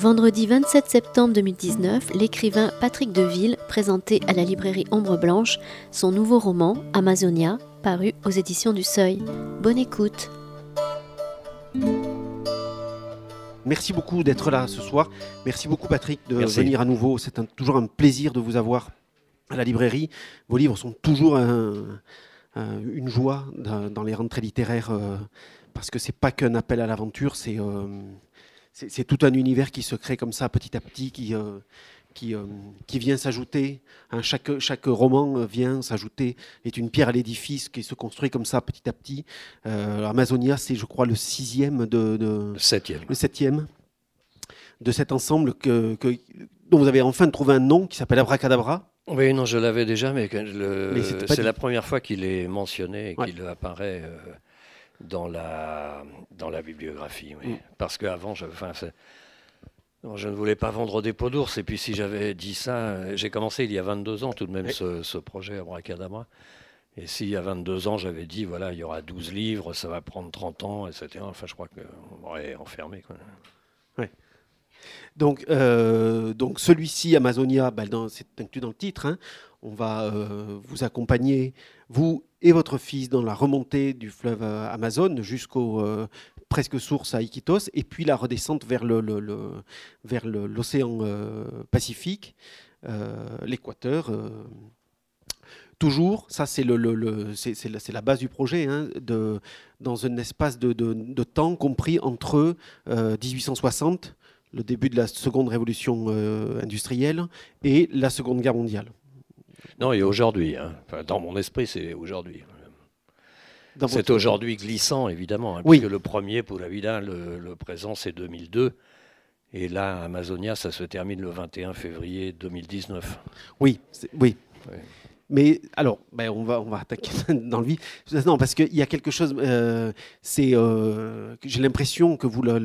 Vendredi 27 septembre 2019, l'écrivain Patrick Deville présentait à la librairie Ombre Blanche son nouveau roman, Amazonia, paru aux éditions du Seuil. Bonne écoute. Merci beaucoup d'être là ce soir. Merci beaucoup Patrick de venir à nouveau. C'est toujours un plaisir de vous avoir à la librairie. Vos livres sont toujours une joie dans, les rentrées littéraires euh, parce que c'est pas qu'un appel à l'aventure, c'est euh, c'est tout un univers qui se crée comme ça petit à petit, qui, euh, qui, euh, qui, vient s'ajouter. Hein, chaque, chaque roman vient s'ajouter, est une pierre à l'édifice qui se construit comme ça petit à petit. Euh, Amazonia, c'est je crois le sixième de, le septième. Le septième de cet ensemble que, dont vous avez enfin trouvé un nom qui s'appelle Abracadabra. Oui, non, je l'avais déjà, mais, c'est la première fois qu'il est mentionné et qu'il apparaît dans la, dans la bibliographie. Oui. Mm. Parce qu'avant, je, enfin, je ne voulais pas vendre des pots d'ours. Et puis, si j'avais dit ça, j'ai commencé il y a 22 ans tout de même ce, ce, projet Abracadabra. Et si il y a 22 ans, j'avais dit, voilà, il y aura 12 livres, ça va prendre 30 ans, etc. Enfin, je crois qu'on m'aurait enfermé. Quoi. Donc, euh, donc celui-ci, Amazonia, ben, c'est inclus dans le titre. Hein. on va euh, vous accompagner, vous et votre fils, dans la remontée du fleuve euh, Amazon jusqu'au presque source à Iquitos, et puis la redescente vers le, vers l'océan Pacifique, l'équateur. Toujours, ça c'est la, base du projet, hein, de, dans un espace de, de, temps compris entre 1860 le début de la seconde révolution euh, industrielle et la Seconde Guerre mondiale. Non, et aujourd'hui, hein. dans mon esprit, c'est aujourd'hui. C'est aujourd'hui glissant, évidemment, hein, oui. puisque le premier, pour la vida, le, le présent, c'est 2002. Et là, Amazonia, ça se termine le 21 février 2019. Oui, oui. oui. Mais alors, ben on, va, on va attaquer dans le vif. Non, parce qu'il y a quelque chose. Euh, c'est, euh, j'ai l'impression que vous le,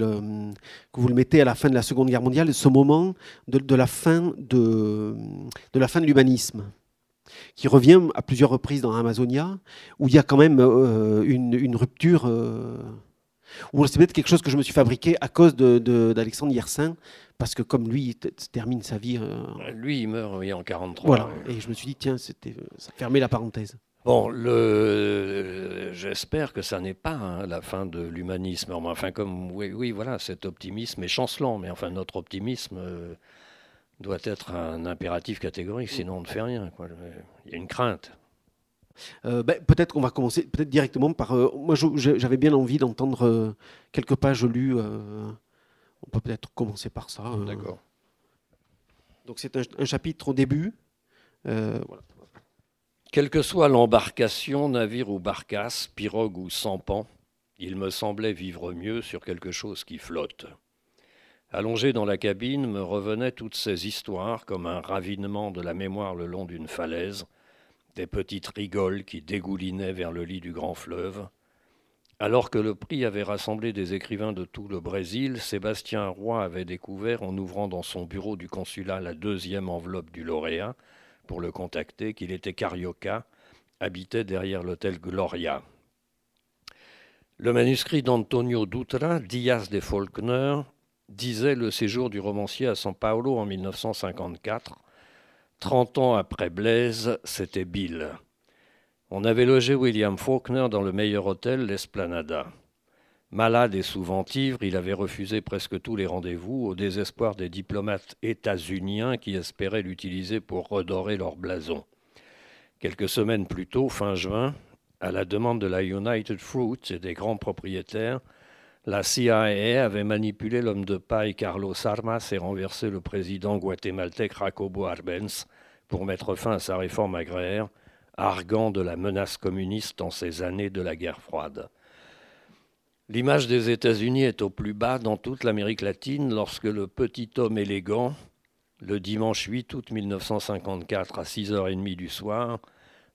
que vous le mettez à la fin de la Seconde Guerre mondiale, ce moment de, de la fin de, de la fin de l'humanisme qui revient à plusieurs reprises dans Amazonia, où il y a quand même euh, une, une, rupture. ou c'est peut-être quelque chose que je me suis fabriqué à cause d'Alexandre de, Yersin, parce que comme lui, il termine sa vie. Euh, lui, il meurt oui, en 43. Voilà. Et je me suis dit, tiens, c'était, ça fermait la parenthèse. Bon, le... j'espère que ça n'est pas hein, la fin de l'humanisme. Enfin, comme oui, oui, voilà, cet optimisme est chancelant, mais enfin, notre optimisme euh, doit être un impératif catégorique, sinon on ne fait rien. Quoi. Il y a une crainte. Euh, ben, peut-être qu'on va commencer peut-être directement par. moi, j'avais bien envie d'entendre quelques pages lues on peut peut-être commencer par ça. D'accord. Donc c'est un, chapitre au début. Euh, Quelle que soit l'embarcation, navire ou barcasse, pirogue ou sampan, il me semblait vivre mieux sur quelque chose qui flotte. Allongé dans la cabine, me revenaient toutes ces histoires comme un ravinement de la mémoire le long d'une falaise, des petites rigoles qui dégoulinaient vers le lit du grand fleuve, alors que le prix avait rassemblé des écrivains de tout le Brésil, Sébastien Roy avait découvert, en ouvrant dans son bureau du consulat la deuxième enveloppe du lauréat, pour le contacter, qu'il était carioca, habitait derrière l'hôtel Gloria. Le manuscrit d'Antonio Dutra, Diaz de Faulkner, disait le séjour du romancier à São Paulo en 1954. Trente ans après Blaise, c'était Bill. On avait logé William Faulkner dans le meilleur hôtel, l'Esplanada. Malade et souvent ivre, il avait refusé presque tous les rendez-vous, au désespoir des diplomates états-uniens qui espéraient l'utiliser pour redorer leur blason. Quelques semaines plus tôt, fin juin, à la demande de la United Fruit et des grands propriétaires, la CIA avait manipulé l'homme de paille Carlos Armas et renversé le président guatémaltèque Jacobo Arbenz pour mettre fin à sa réforme agraire arguant de la menace communiste en ces années de la guerre froide. L'image des États-Unis est au plus bas dans toute l'Amérique latine lorsque le petit homme élégant, le dimanche 8 août 1954 à 6h30 du soir,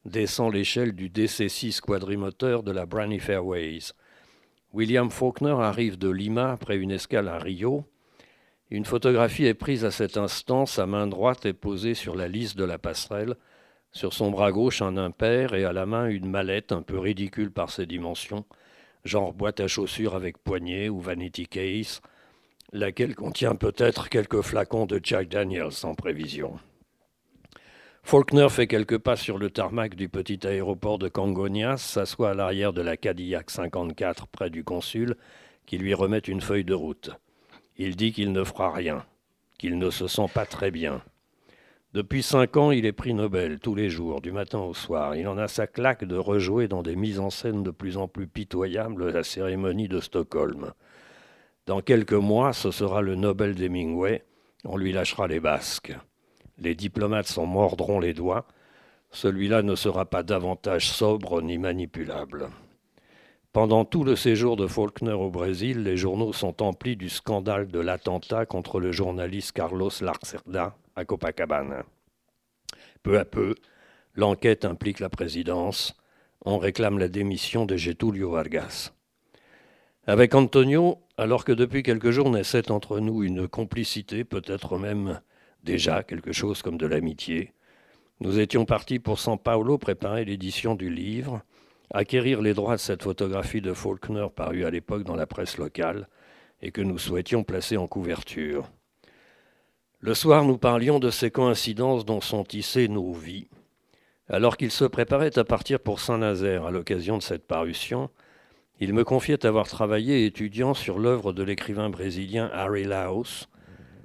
descend l'échelle du DC-6 quadrimoteur de la Brany Fairways. William Faulkner arrive de Lima après une escale à Rio. Une photographie est prise à cet instant, sa main droite est posée sur la lisse de la passerelle, sur son bras gauche, un impair et à la main une mallette un peu ridicule par ses dimensions, genre boîte à chaussures avec poignée ou vanity case, laquelle contient peut-être quelques flacons de Jack Daniels sans prévision. Faulkner fait quelques pas sur le tarmac du petit aéroport de Cangonias, s'assoit à l'arrière de la Cadillac 54 près du consul, qui lui remet une feuille de route. Il dit qu'il ne fera rien, qu'il ne se sent pas très bien. Depuis cinq ans, il est prix Nobel tous les jours, du matin au soir. Il en a sa claque de rejouer dans des mises en scène de plus en plus pitoyables la cérémonie de Stockholm. Dans quelques mois, ce sera le Nobel d'Hemingway. On lui lâchera les basques. Les diplomates s'en mordront les doigts. Celui-là ne sera pas davantage sobre ni manipulable. Pendant tout le séjour de Faulkner au Brésil, les journaux sont emplis du scandale de l'attentat contre le journaliste Carlos Lacerda à Copacabana. Peu à peu, l'enquête implique la présidence. On réclame la démission de Getulio Vargas. Avec Antonio, alors que depuis quelques jours naissait entre nous une complicité, peut-être même déjà quelque chose comme de l'amitié, nous étions partis pour San Paulo préparer l'édition du livre, acquérir les droits de cette photographie de Faulkner parue à l'époque dans la presse locale et que nous souhaitions placer en couverture. Le soir, nous parlions de ces coïncidences dont sont tissées nos vies. Alors qu'il se préparait à partir pour Saint-Nazaire à l'occasion de cette parution, il me confiait avoir travaillé étudiant sur l'œuvre de l'écrivain brésilien Harry Laos,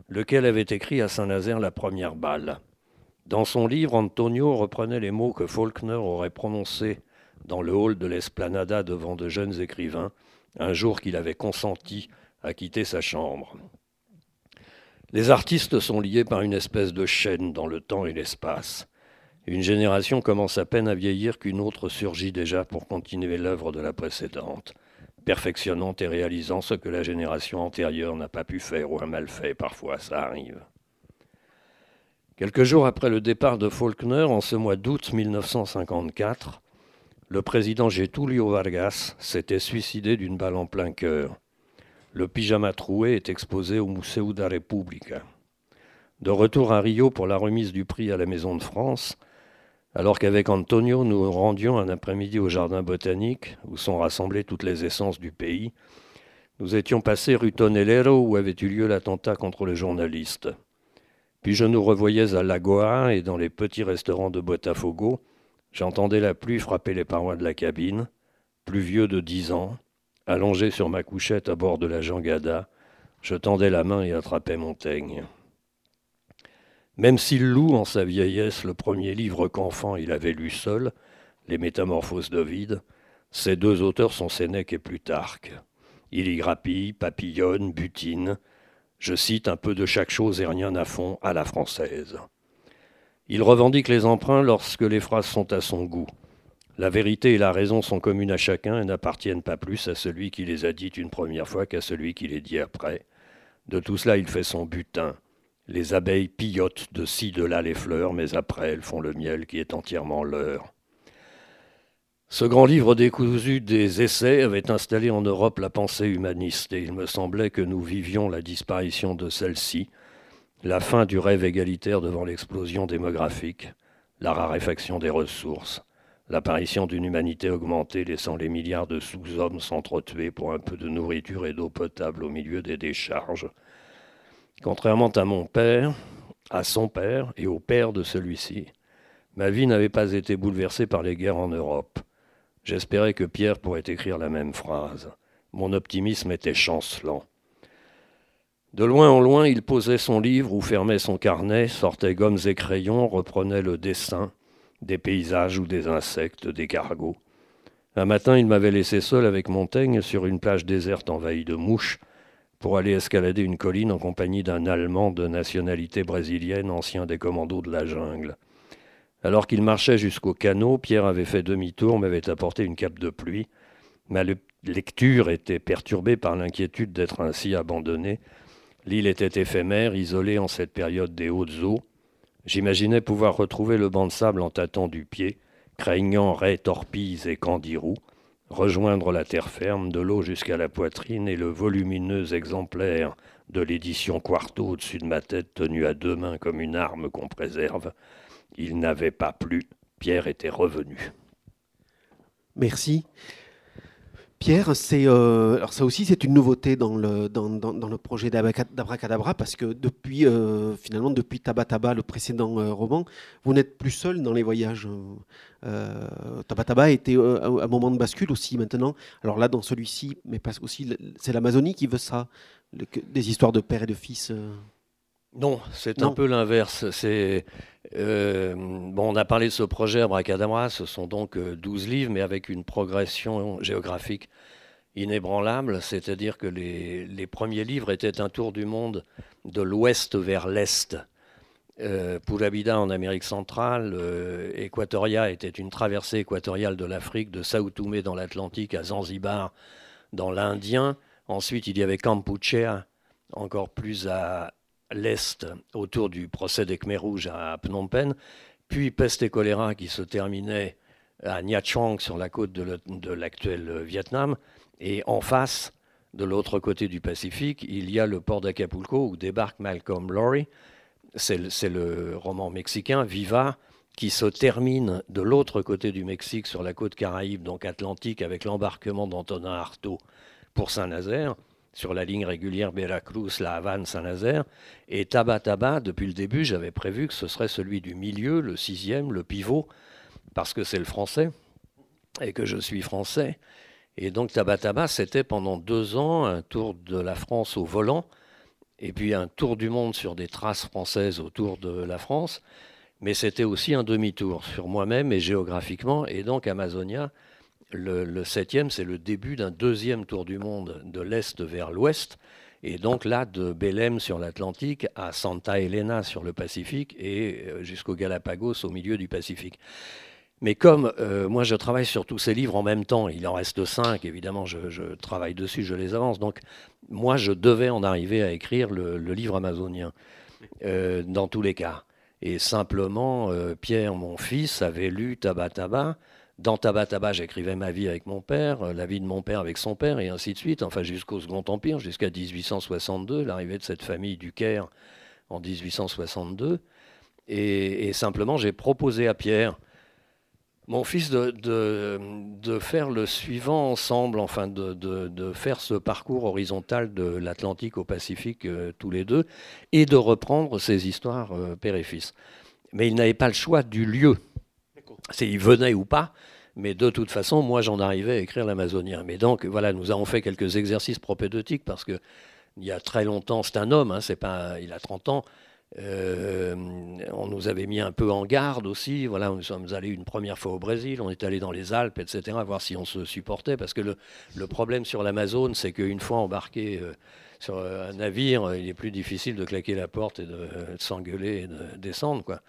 lequel avait écrit à Saint-Nazaire la première balle. Dans son livre, Antonio reprenait les mots que Faulkner aurait prononcés dans le hall de l'Esplanada devant de jeunes écrivains, un jour qu'il avait consenti à quitter sa chambre. Les artistes sont liés par une espèce de chaîne dans le temps et l'espace. Une génération commence à peine à vieillir qu'une autre surgit déjà pour continuer l'œuvre de la précédente, perfectionnant et réalisant ce que la génération antérieure n'a pas pu faire ou a mal fait, parfois ça arrive. Quelques jours après le départ de Faulkner, en ce mois d'août 1954, le président Getulio Vargas s'était suicidé d'une balle en plein cœur. Le pyjama troué est exposé au Museu da Repubblica. De retour à Rio pour la remise du prix à la Maison de France, alors qu'avec Antonio nous rendions un après-midi au Jardin botanique, où sont rassemblées toutes les essences du pays, nous étions passés rue Tonelero où avait eu lieu l'attentat contre le journaliste. Puis je nous revoyais à Lagoa et dans les petits restaurants de Botafogo, j'entendais la pluie frapper les parois de la cabine, plus vieux de dix ans, Allongé sur ma couchette à bord de la jangada, je tendais la main et attrapais Montaigne. Même s'il loue en sa vieillesse le premier livre qu'enfant il avait lu seul, Les Métamorphoses d'Ovide, ces deux auteurs sont Sénèque et Plutarque. Il y grappille, papillonne, butine. Je cite un peu de chaque chose et rien à fond à la française. Il revendique les emprunts lorsque les phrases sont à son goût. La vérité et la raison sont communes à chacun et n'appartiennent pas plus à celui qui les a dites une première fois qu'à celui qui les dit après. De tout cela, il fait son butin. Les abeilles pillotent de ci, de là les fleurs, mais après elles font le miel qui est entièrement leur. Ce grand livre décousu des essais avait installé en Europe la pensée humaniste, et il me semblait que nous vivions la disparition de celle-ci, la fin du rêve égalitaire devant l'explosion démographique, la raréfaction des ressources, l'apparition d'une humanité augmentée laissant les milliards de sous-hommes s'entretuer pour un peu de nourriture et d'eau potable au milieu des décharges. Contrairement à mon père, à son père et au père de celui-ci, ma vie n'avait pas été bouleversée par les guerres en Europe. J'espérais que Pierre pourrait écrire la même phrase. Mon optimisme était chancelant. De loin en loin, il posait son livre ou fermait son carnet, sortait gommes et crayons, reprenait le dessin, des paysages ou des insectes, des cargos. Un matin, il m'avait laissé seul avec Montaigne sur une plage déserte envahie de mouches pour aller escalader une colline en compagnie d'un Allemand de nationalité brésilienne, ancien des commandos de la jungle. Alors qu'il marchait jusqu'au canot, Pierre avait fait demi-tour, m'avait apporté une cape de pluie. Ma lecture était perturbée par l'inquiétude d'être ainsi abandonné. L'île était éphémère, isolée en cette période des hautes eaux. J'imaginais pouvoir retrouver le banc de sable en tâtant du pied, craignant raies, torpilles et candirous, rejoindre la terre ferme, de l'eau jusqu'à la poitrine et le volumineux exemplaire de l'édition Quarto au-dessus de ma tête tenu à deux mains comme une arme qu'on préserve. Il n'avait pas plu, Pierre était revenu. Merci. Pierre, c'est euh, ça aussi c'est une nouveauté dans le projet d'Abracadabra parce que depuis euh, finalement depuis Tabataba le précédent euh, roman, vous n'êtes plus seul dans les voyages. Tabataba était un moment de bascule aussi maintenant. Alors là dans celui-ci, mais parce aussi c'est l'Amazonie qui veut ça, des histoires de père et de fils. Non, c'est un peu l'inverse. C'est bon, on a parlé de ce projet Abracadabra, ce sont donc 12 livres, mais avec une progression géographique inébranlable, c'est-à-dire que les, premiers livres étaient un tour du monde de l'ouest vers l'est. Euh, Pulabida en Amérique centrale, euh, Equatoria était une traversée équatoriale de l'Afrique, de Sao Tomé dans l'Atlantique à Zanzibar dans l'Indien. Ensuite, il y avait Kampuchea, encore plus à l'est, autour du procès des Khmers rouges à Phnom Penh. Puis peste et choléra qui se terminait à Nha Trang sur la côte de l'actuel Vietnam. Et en face, de l'autre côté du Pacifique, il y a le port d'Acapulco où débarque Malcolm Lowry. C'est le, roman mexicain Viva qui se termine de l'autre côté du Mexique sur la côte caraïbe, donc atlantique, avec l'embarquement d'Antonin Artaud pour Saint-Nazaire, sur la ligne régulière Veracruz-La Havane-Saint-Nazaire. Et Tabataba, depuis le début, j'avais prévu que ce serait celui du milieu, le sixième, le pivot, parce que c'est le français et que je suis français. Et donc Tabataba, c'était pendant deux ans un tour de la France au volant, et puis un tour du monde sur des traces françaises autour de la France, mais c'était aussi un demi-tour sur moi-même et géographiquement, et donc Amazonia, le, septième, c'est le début d'un deuxième tour du monde de l'est vers l'ouest, et donc là, de Belém sur l'Atlantique à Santa Elena sur le Pacifique et euh, jusqu'au Galapagos au milieu du Pacifique. Mais comme euh, moi je travaille sur tous ces livres en même temps, il en reste cinq, évidemment, je, travaille dessus, je les avance. Donc moi je devais en arriver à écrire le, livre amazonien, euh, dans tous les cas. Et simplement, Pierre, mon fils, avait lu Tabataba. Dans Tabataba, j'écrivais ma vie avec mon père, la vie de mon père avec son père, et ainsi de suite, enfin jusqu'au Second Empire, jusqu'à 1862, l'arrivée de cette famille du Caire en 1862. et simplement, j'ai proposé à Pierre mon fils de, faire le suivant ensemble, enfin de, de faire ce parcours horizontal de l'Atlantique au Pacifique euh, tous les deux, et de reprendre ces histoires euh, père et fils. Mais il n'avait pas le choix du lieu. Il venait ou pas, mais de toute façon, moi j'en arrivais à écrire l'amazonien. Mais donc voilà, nous avons fait quelques exercices propédeutiques parce que il y a très longtemps, c'est un homme, hein, c'est pas, il a 30 ans, euh, on nous avait mis un peu en garde aussi. Voilà, nous sommes allés une première fois au Brésil, on est allé dans les Alpes, etc., voir si on se supportait. Parce que le, problème sur l'Amazone, c'est qu'une fois embarqué euh, sur un navire, il est plus difficile de claquer la porte et de, s'engueuler et de descendre. Quoi.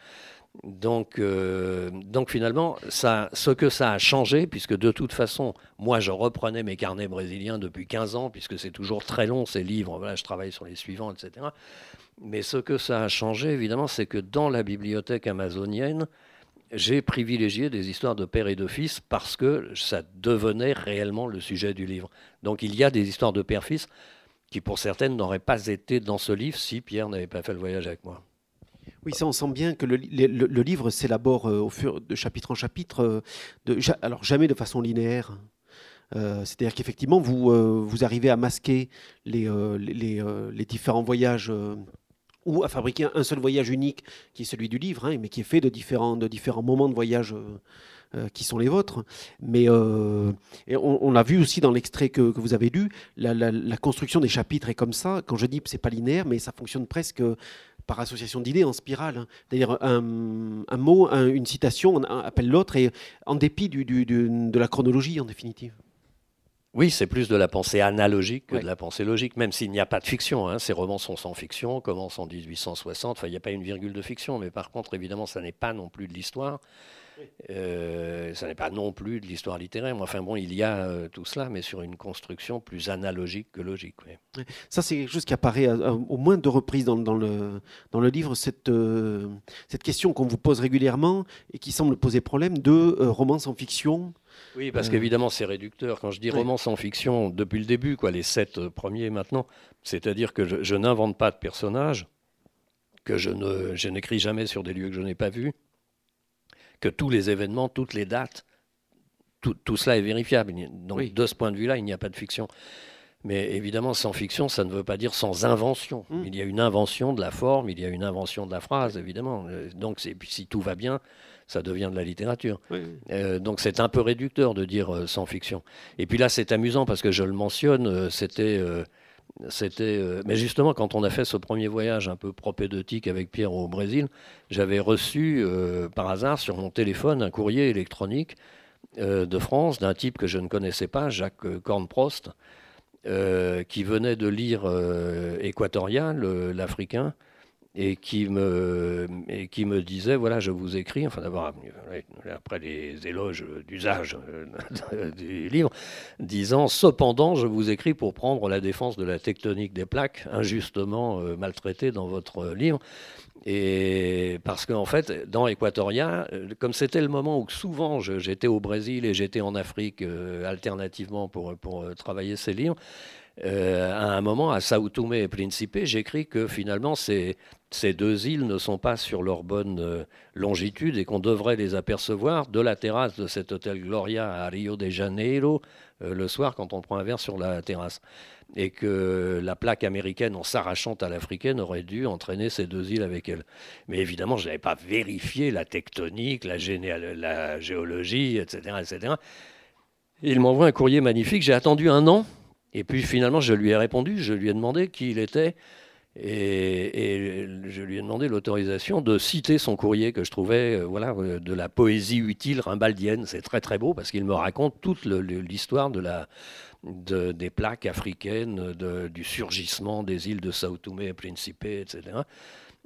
Donc, euh, donc finalement, ce que ça a changé, puisque de toute façon, moi je reprenais mes carnets brésiliens depuis 15 ans, puisque c'est toujours très long ces livres, je travaille sur les suivants, etc. Mais ce que ça a changé, évidemment, c'est que dans la bibliothèque amazonienne, j'ai privilégié des histoires de père et de fils parce que ça devenait réellement le sujet du livre. Donc il y a des histoires de père-fils qui, pour certaines, n'auraient pas été dans ce livre si Pierre n'avait pas fait le voyage avec moi. Oui, ça, on sent bien que le, livre s'élabore euh, au fur de chapitre en chapitre, euh, alors jamais de façon linéaire. Euh, c'est-à-dire qu'effectivement, vous, arrivez à masquer les, différents voyages ou à fabriquer un seul voyage unique qui est celui du livre, hein, mais qui est fait de différents, moments de voyage qui sont les vôtres. Mais on, l'a vu aussi dans l'extrait que, vous avez lu, la, construction des chapitres est comme ça. Quand je dis que c'est pas linéaire, mais ça fonctionne presque par association d'idées en spirale. Hein. C'est-à-dire un, mot, une citation appelle l'autre, et en dépit du, de la chronologie en définitive. Oui, c'est plus de la pensée analogique que de la pensée logique, même s'il n'y a pas de fiction. Hein. Ces romans sont sans fiction, commencent en 1860. Enfin, il n'y a pas une virgule de fiction, mais par contre, évidemment, ça n'est pas non plus de l'histoire. Euh, ça n'est pas non plus de l'histoire littéraire. Enfin bon, il y a euh, tout cela, mais sur une construction plus analogique que logique. Ça, c'est quelque chose qui apparaît au moins deux reprises dans, le, dans le livre, cette, euh, cette question qu'on vous pose régulièrement et qui semble poser problème de romance en fiction oui, parce qu'évidemment, c'est réducteur. Quand je dis romance en fiction, depuis le début, quoi, les sept euh, premiers maintenant, c'est-à-dire que je, n'invente pas de personnages, que je, ne, je n'écris jamais sur des lieux que je n'ai pas vus, que tous les événements, toutes les dates, tout, cela est vérifiable. Donc de ce point de vue-là, il n'y a pas de fiction. Mais évidemment, sans fiction, ça ne veut pas dire sans invention. Hmm. Il y a une invention de la forme, il y a une invention de la phrase, évidemment. Euh, donc, si tout va bien, ça devient de la littérature. Euh, donc, c'est un peu réducteur de dire euh, sans fiction. Et puis là, c'est amusant parce que je le mentionne, c'était. C'était, mais justement, quand on a fait ce premier voyage un peu propédeutique avec Pierre au Brésil, j'avais reçu par hasard sur mon téléphone un courrier électronique de France d'un type que je ne connaissais pas, Jacques Cornprost, euh, qui venait de lire euh, Équatorial, l'Africain, et qui me disait voilà je vous écris enfin d'abord après les éloges d'usage euh, du livre disant cependant je vous écris pour prendre la défense de la tectonique des plaques injustement maltraitée dans votre livre. Et parce qu'en fait, dans Equatoria, euh, comme c'était le moment où souvent j'étais au Brésil et j'étais en Afrique euh, alternativement pour, pour euh, travailler ces livres, à un moment, à Sao Tomé et Principe, j'écris que finalement, ces, deux îles ne sont pas sur leur bonne longitude et qu'on devrait les apercevoir de la terrasse de cet hôtel Gloria à Rio de Janeiro le soir quand on prend un verre sur la terrasse et que la plaque américaine, en s'arrachant à l'africaine, aurait dû entraîner ces deux îles avec elle. Mais évidemment, je n'avais pas vérifié la tectonique, la, la géologie, etc., etc. il m'envoie un courrier magnifique. J'ai attendu un an, et puis finalement, je lui ai répondu. Je lui ai demandé qui il était. Et, je lui ai demandé l'autorisation de citer son courrier que je trouvais euh, voilà, euh, de la poésie utile rimbaldienne. C'est très très beau parce qu'il me raconte toute l'histoire des plaques africaines, du surgissement des îles de Sao Tomé et Principe, etc.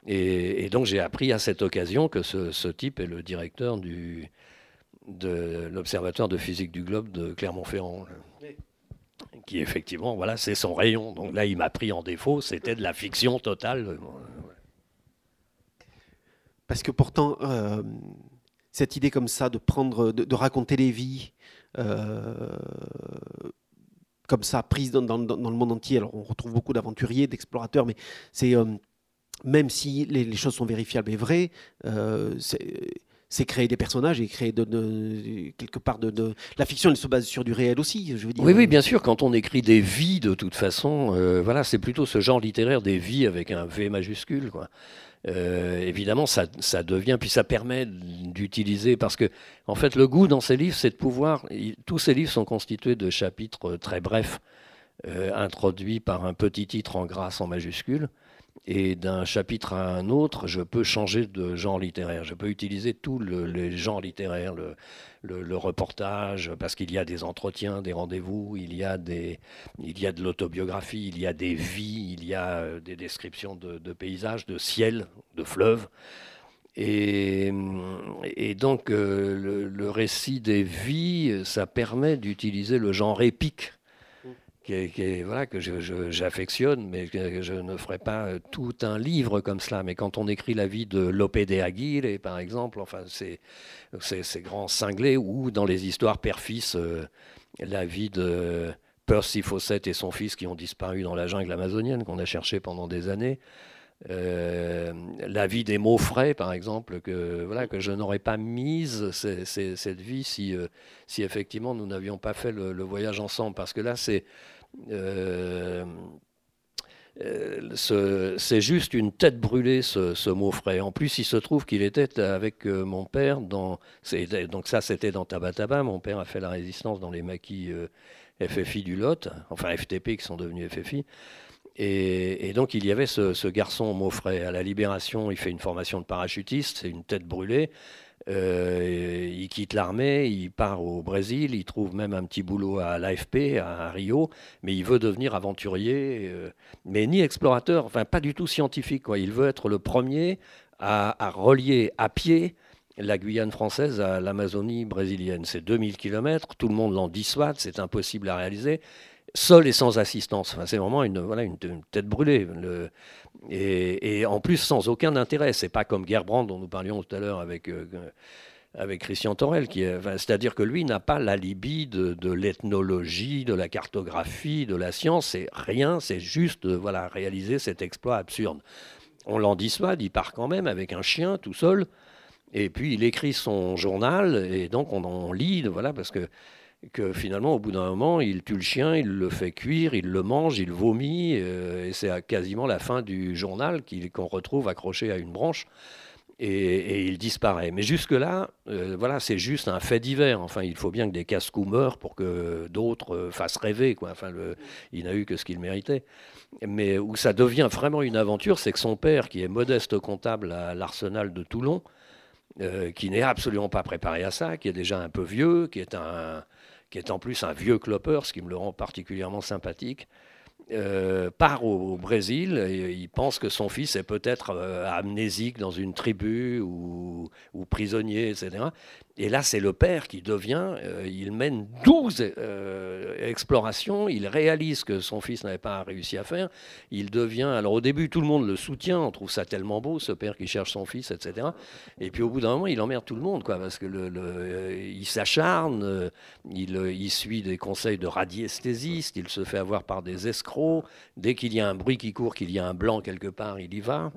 Et, donc j'ai appris à cette occasion que ce, type est le directeur de l'Observatoire de physique du globe de Clermont-Ferrand. Effectivement, voilà, c'est son rayon. Donc là, il m'a pris en défaut, c'était de la fiction totale. Parce que pourtant, euh, cette idée comme ça de prendre, de, raconter les vies, euh, comme ça, prise dans, le monde entier. Alors, on retrouve beaucoup d'aventuriers, d'explorateurs, mais c'est euh, même si les, choses sont vérifiables et vraies, c'est créer des personnages et créer de, quelque part de, la fiction elle se base sur du réel aussi je veux dire. oui oui bien sûr quand on écrit des vies de toute façon euh, voilà c'est plutôt ce genre littéraire des vies avec un V majuscule euh, évidemment, ça, devient, puis ça permet d'utiliser, parce que, en fait, le goût dans ces livres, c'est de pouvoir. tous ces livres sont constitués de chapitres très brefs, euh, introduits par un petit titre en grâce en majuscule. Et d'un chapitre à un autre, je peux changer de genre littéraire. Je peux utiliser tous les genres littéraires, le, reportage, parce qu'il y a des entretiens, des rendez-vous, il y a, il y a de l'autobiographie, il y a des vies, il y a euh, des descriptions de, paysages, de ciel, de fleuves. Et, donc euh, le, récit des vies, ça permet d'utiliser le genre épique voilà, que j'affectionne, mais que je ne ferai pas euh, tout un livre comme cela. Mais quand on écrit la vie de Lope de Aguirre, par exemple, enfin, c'est ces grands cinglés, ou dans les histoires père-fils, euh, la vie de Percy Fawcett et son fils qui ont disparu dans la jungle amazonienne, qu'on a cherché pendant des années. Euh, la vie des mots frais, par exemple, que, voilà, que je n'aurais pas mise, cette vie, si, si effectivement nous n'avions pas fait le, voyage ensemble. Parce que là, c'est euh, euh, juste une tête brûlée, ce, mot frais. En plus, il se trouve qu'il était avec euh, mon père dans. Donc, ça, c'était dans Tabataba. Mon père a fait la résistance dans les maquis FFI du Lot, enfin FTP qui sont devenus FFI. Et, donc, il y avait ce, ce garçon mot frais. À la Libération, il fait une formation de parachutiste, c'est une tête brûlée. Euh, il quitte l'armée, il part au Brésil, il trouve même un petit boulot à l'AFP, à Rio, mais il veut devenir aventurier, euh, mais ni explorateur, enfin pas du tout scientifique. Quoi. Il veut être le premier à, relier à pied la Guyane française à l'Amazonie brésilienne. C'est 2000 km, tout le monde l'en dissuade, c'est impossible à réaliser seul et sans assistance. Enfin, c'est vraiment une, voilà, une, tête brûlée. Le, et, en plus, sans aucun intérêt. C'est pas comme Gerbrand, dont nous parlions tout à l'heure avec, euh, avec Christian Torel. C'est-à-dire que lui n'a pas l'alibi de, de l'ethnologie, de la cartographie, de la science. C'est rien, c'est juste voilà, réaliser cet exploit absurde. On l'en dissuade, il part quand même avec un chien tout seul. Et puis il écrit son journal, et donc on en lit, voilà, parce que, que finalement, au bout d'un moment, il tue le chien, il le fait cuire, il le mange, il vomit, euh, et c'est quasiment la fin du journal qu'on retrouve accroché à une branche. Et, il disparaît. Mais jusque-là, euh, voilà, c'est juste un fait divers. Enfin, il faut bien que des casse-coups meurent pour que d'autres euh, fassent rêver. Quoi. Enfin, il n'a eu que ce qu'il méritait. Mais où ça devient vraiment une aventure, c'est que son père, qui est modeste comptable à l'Arsenal de Toulon, qui n'est absolument pas préparé à ça, qui est déjà un peu vieux, qui est, un, qui est en plus un vieux clopper, ce qui me le rend particulièrement sympathique, euh, part au, Brésil et il pense que son fils est peut-être euh, amnésique dans une tribu ou, prisonnier, etc. Et là, c'est le père qui devient, euh, il mène 12 euh, explorations, il réalise que son fils n'avait pas réussi à faire, il devient, alors au début, tout le monde le soutient, on trouve ça tellement beau, ce père qui cherche son fils, etc. Et puis au bout d'un moment, il emmerde tout le monde, quoi, parce que euh, il s'acharne, il, il, suit des conseils de radiesthésiste, il se fait avoir par des escrocs, dès qu'il y a un bruit qui court, qu'il y a un blanc quelque part, il y va.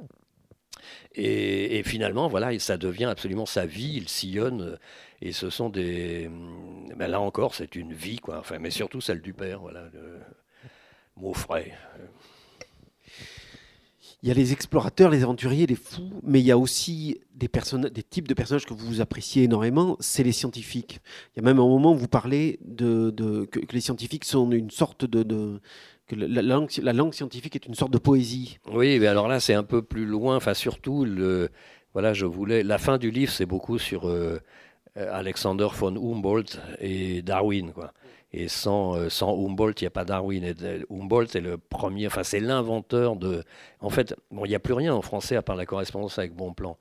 Et, finalement, voilà, ça devient absolument sa vie. Il sillonne. Et ce sont des. Ben là encore, c'est une vie, quoi. Enfin, mais surtout celle du père, voilà. Le mot frais. Il y a les explorateurs, les aventuriers, les fous, mais il y a aussi des, des types de personnages que vous appréciez énormément, c'est les scientifiques. Il y a même un moment où vous parlez de, que, les scientifiques sont une sorte de la langue, la langue, scientifique est une sorte de poésie. Oui, mais alors là, c'est un peu plus loin. Enfin, surtout, le, voilà, je voulais. La fin du livre, c'est beaucoup sur euh, Alexander von Humboldt et Darwin, quoi. Et sans, euh, sans Humboldt, il n'y a pas Darwin. Et Humboldt est le premier, enfin, c'est l'inventeur de. En fait, bon, il n'y a plus rien en français à part la correspondance avec Bonplan.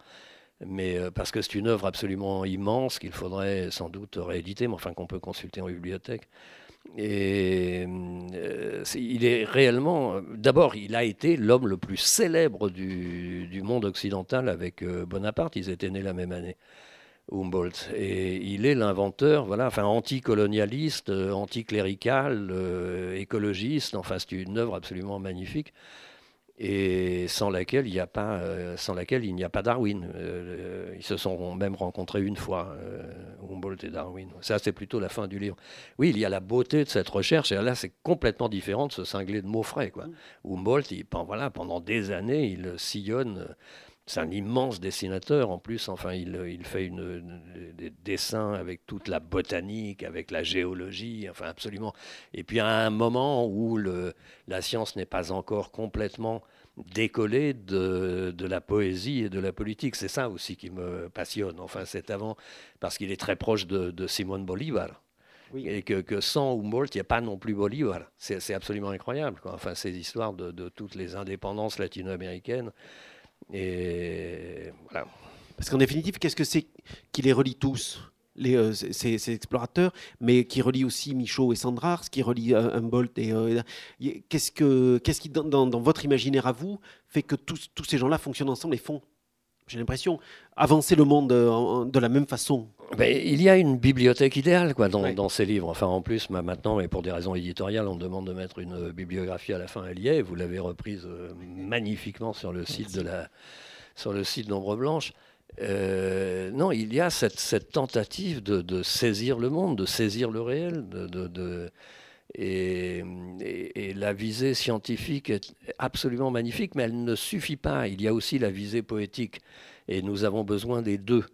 Mais euh, parce que c'est une œuvre absolument immense qu'il faudrait sans doute rééditer, mais enfin qu'on peut consulter en bibliothèque. Et euh, il est réellement, d'abord, il a été l'homme le plus célèbre du, monde occidental avec euh, Bonaparte. Ils étaient nés la même année, Humboldt. Et il est l'inventeur, voilà, enfin, anticolonialiste, euh, anticlérical, écologiste. Enfin, c'est une œuvre absolument magnifique et sans laquelle il n'y a pas, euh, sans laquelle il n'y a pas Darwin. Euh, ils se sont même rencontrés une fois, euh, Humboldt et Darwin. Ça, c'est plutôt la fin du livre. Oui, il y a la beauté de cette recherche, et là, c'est complètement différent de ce cinglé de mots frais. Quoi. Mm. Humboldt, il, voilà, pendant des années, il sillonne c'est un immense dessinateur en plus. Enfin, il, il fait une, des dessins avec toute la botanique, avec la géologie, enfin absolument. Et puis à un moment où le, la science n'est pas encore complètement décollée de, de, la poésie et de la politique, c'est ça aussi qui me passionne. Enfin, c'est avant parce qu'il est très proche de, de Simone Bolivar. Et que, que, sans Humboldt, il n'y a pas non plus Bolivar. C'est absolument incroyable. Quoi. Enfin, ces histoires de, de toutes les indépendances latino-américaines. Et voilà. Parce qu'en définitive, qu'est-ce que c'est qui les relie tous euh, ces, explorateurs, mais qui relie aussi Michaud et Sandrars, qui relie euh, Humboldt. Et, euh, qu'est-ce, que, qu'est-ce qui, dans, votre imaginaire à vous, fait que tous ces gens-là fonctionnent ensemble et font, j'ai l'impression, avancer le monde de la même façon ben, il y a une bibliothèque idéale quoi, dans, dans, ces livres. Enfin, en plus, maintenant, mais pour des raisons éditoriales, on demande de mettre une bibliographie à la fin. Elle y est. Vous l'avez reprise euh, magnifiquement sur le site de la, sur le site d'Ombre Blanche. Euh, non, il y a cette, cette tentative de, de, saisir le monde, de saisir le réel, de, de et, et, et, la visée scientifique est absolument magnifique, mais elle ne suffit pas. Il y a aussi la visée poétique, et nous avons besoin des deux.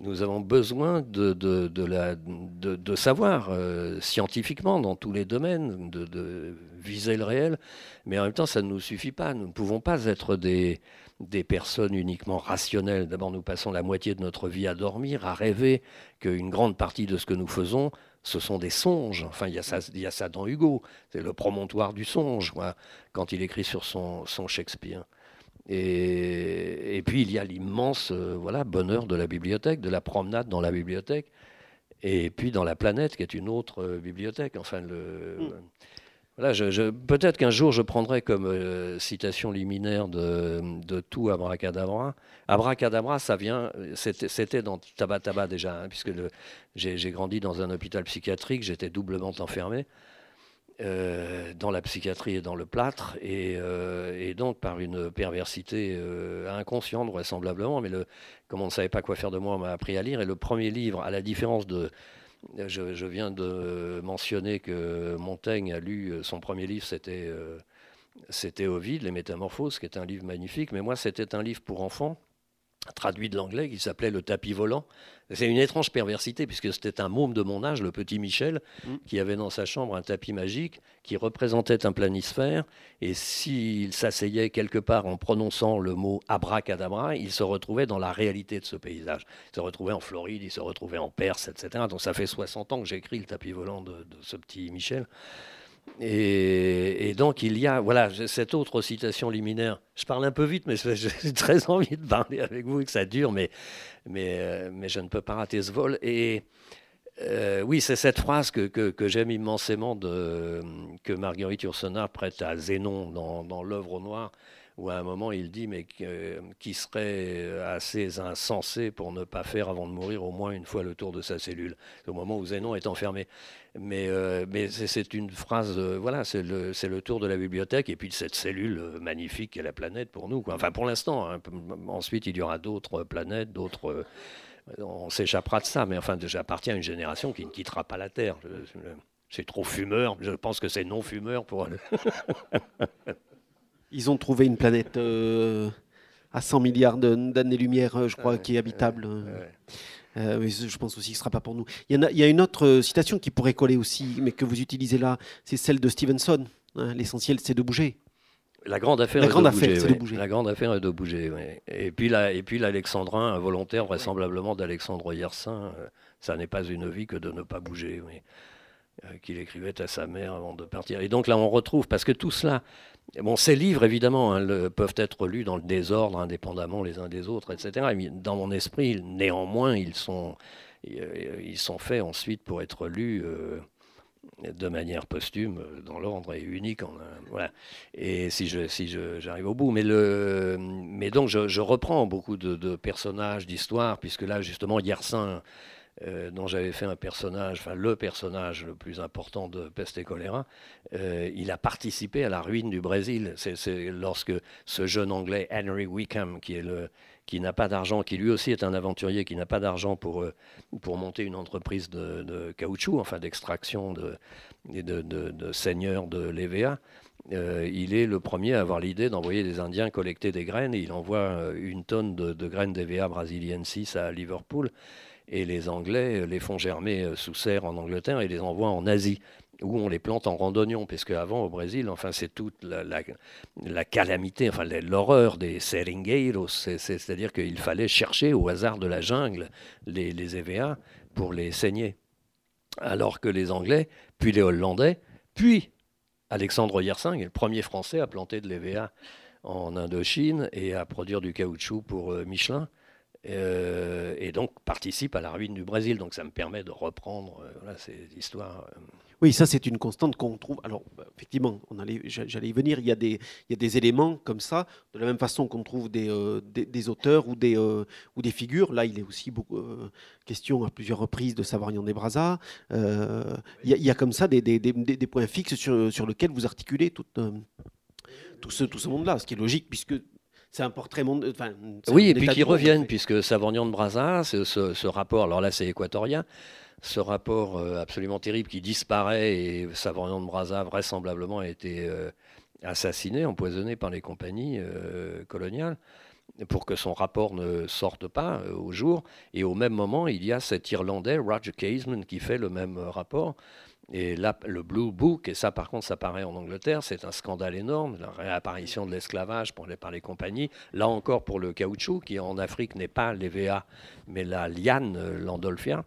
Nous avons besoin de, de, de, savoir euh, scientifiquement dans tous les domaines, de, viser le réel, mais en même temps, ça ne nous suffit pas. Nous ne pouvons pas être des, des personnes uniquement rationnelles. D'abord, nous passons la moitié de notre vie à dormir, à rêver qu'une grande partie de ce que nous faisons, ce sont des songes. Enfin, il y a ça, il y a ça dans Hugo. C'est le promontoire du songe, quand il écrit sur son, son Shakespeare. Et, puis il y a l'immense euh, voilà, bonheur de la bibliothèque, de la promenade dans la bibliothèque, et puis dans la planète qui est une autre euh, bibliothèque. Enfin, le, mm. voilà, je, peut-être qu'un jour je prendrai comme euh, citation liminaire de, de, tout Abracadabra. Abracadabra, ça vient, c'était dans Tabataba déjà, hein, puisque j'ai grandi dans un hôpital psychiatrique, j'étais doublement enfermé. Euh, dans la psychiatrie et dans le plâtre, et, donc par une perversité inconsciente vraisemblablement, mais le, comme on ne savait pas quoi faire de moi, on m'a appris à lire, et le premier livre, à la différence de... Je, je viens de mentionner que Montaigne a lu, son premier livre, c'était c'était Ovide, Les Métamorphoses, qui est un livre magnifique, mais moi c'était un livre pour enfants traduit de l'anglais qui s'appelait Le tapis volant. C'est une étrange perversité puisque c'était un môme de mon âge, le petit Michel, mm. qui avait dans sa chambre un tapis magique qui représentait un planisphère et s'il s'asseyait quelque part en prononçant le mot abracadabra, il se retrouvait dans la réalité de ce paysage. Il se retrouvait en Floride, il se retrouvait en Perse, etc. Donc ça fait 60 ans que j'écris le tapis volant de, de ce petit Michel. Et, donc il y a voilà cette autre citation liminaire. Je parle un peu vite, mais j'ai très envie de parler avec vous et que ça dure, mais, mais, euh, mais je ne peux pas rater ce vol. Et euh, oui, c'est cette phrase que, que, j'aime immensément que Marguerite Yourcenar prête à Zénon dans, dans l'œuvre au noir où à un moment il dit mais qui serait assez insensé pour ne pas faire avant de mourir au moins une fois le tour de sa cellule, au moment où Zénon est enfermé. Mais, euh, mais c'est une phrase, euh, voilà, c'est le, le, tour de la bibliothèque et puis de cette cellule euh, magnifique qu'est la planète pour nous. Quoi. Enfin pour l'instant, hein. ensuite il y aura d'autres planètes, d'autres... on s'échappera de ça, mais enfin j'appartiens à une génération qui ne quittera pas la Terre. C'est trop fumeur, je pense que c'est non fumeur pour... Ils ont trouvé une planète euh, à 100 milliards d'années-lumière, je crois, qui est habitable. Euh, je pense aussi que ce ne sera pas pour nous. Il y, a, il y, a, une autre citation qui pourrait coller aussi, mais que vous utilisez là, c'est celle de Stevenson. Hein, l'essentiel, c'est de bouger. La grande affaire, la est, grande de affaire bouger, de bouger. La grande affaire est de bouger. Et puis la, et puis l'alexandrin volontaire, vraisemblablement d'Alexandre Yersin, ça n'est pas une vie que de ne pas bouger. qu'il écrivait à sa mère avant de partir. Et donc là, on retrouve, parce que tout cela, Bon, ces livres, évidemment, hein, peuvent être lus dans le désordre, indépendamment les uns des autres, etc. dans mon esprit, néanmoins, ils sont, euh, ils sont faits ensuite pour être lus euh, de manière posthume, dans l'ordre et unique. En, voilà. Et si je, si j'arrive au bout, mais le, mais donc je, reprends beaucoup de, de personnages, d'histoires, puisque là, justement, Yersin euh, dont j'avais fait un personnage, enfin le personnage le plus important de Peste et Choléra, euh, il a participé à la ruine du Brésil. C'est lorsque ce jeune Anglais, Henry Wickham, qui n'a pas d'argent, qui lui aussi est un aventurier, qui n'a pas d'argent pour, euh, pour monter une entreprise de, caoutchouc, enfin d'extraction de, de, de, de l'EVA, il est le premier à avoir l'idée d'envoyer des Indiens collecter des graines il envoie une tonne de, graines d'EVA brasiliensis à Liverpool et les Anglais les font germer euh, sous serre en Angleterre et les envoient en Asie où on les plante en randonnion, parce qu'avant au Brésil, enfin c'est toute la, calamité, enfin l'horreur des seringueiros, c'est-à-dire qu'il fallait chercher au hasard de la jungle les, EVA pour les saigner. Alors que les Anglais, puis les Hollandais, puis Alexandre Yersin, le premier Français à planter de l'EVA en Indochine et à produire du caoutchouc pour euh, Michelin. Euh, et donc participe à la ruine du Brésil. Donc ça me permet de reprendre euh, ces histoires. Euh. Oui, ça c'est une constante qu'on trouve. Alors bah, effectivement, j'allais y venir. Il y, a des, éléments comme ça, de la même façon qu'on trouve des, auteurs ou des, figures. Là, il est aussi question à plusieurs reprises de Savarian des Brazza. il, y a, comme ça des, points fixes sur, sur lesquels vous articulez tout ce, tout ce monde-là, ce qui est logique puisque c'est un portrait monde. oui, et puis qui reviennent, puisque Savorgnan de Brazza, ce, ce, rapport, alors là c'est équatorien, ce rapport euh, absolument terrible qui disparaît et Savorgnan de Brazza vraisemblablement a été euh, assassiné, empoisonné par les compagnies euh, coloniales pour que son rapport ne sorte pas au jour. Et au même moment, il y a cet Irlandais, Roger Casement, qui fait le même rapport. Et là, le Blue Book, et ça par contre, ça paraît en Angleterre, c'est un scandale énorme, la réapparition de l'esclavage par les compagnies. Là encore pour le caoutchouc, qui en Afrique n'est pas l'EVA, mais la liane euh, landolphia.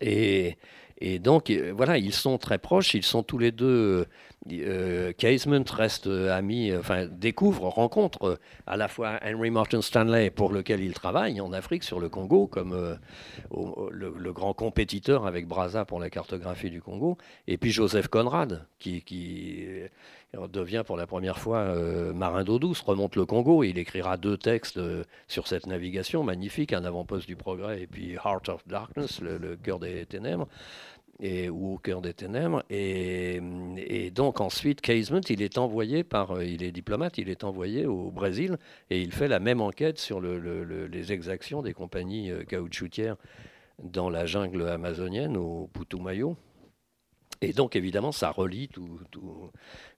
Et, et donc, euh, voilà, ils sont très proches, ils sont tous les deux. Euh, Casement reste euh, ami, enfin, découvre, rencontre à la fois Henry Martin Stanley, pour lequel il travaille en Afrique, sur le Congo, comme le, grand compétiteur avec Brazza pour la cartographie du Congo, et puis Joseph Conrad, qui devient pour la première fois marin d'eau douce, remonte le Congo, et il écrira deux textes sur cette navigation magnifique, un avant-poste du progrès et puis Heart of Darkness, le cœur des ténèbres. et, ou au cœur des ténèbres. Et, donc ensuite, Casement, il est envoyé par, il est diplomate, il est envoyé au Brésil et il fait la même enquête sur les exactions des compagnies caoutchoutières dans la jungle amazonienne au Putumayo. Et donc, évidemment, ça relie tout. tout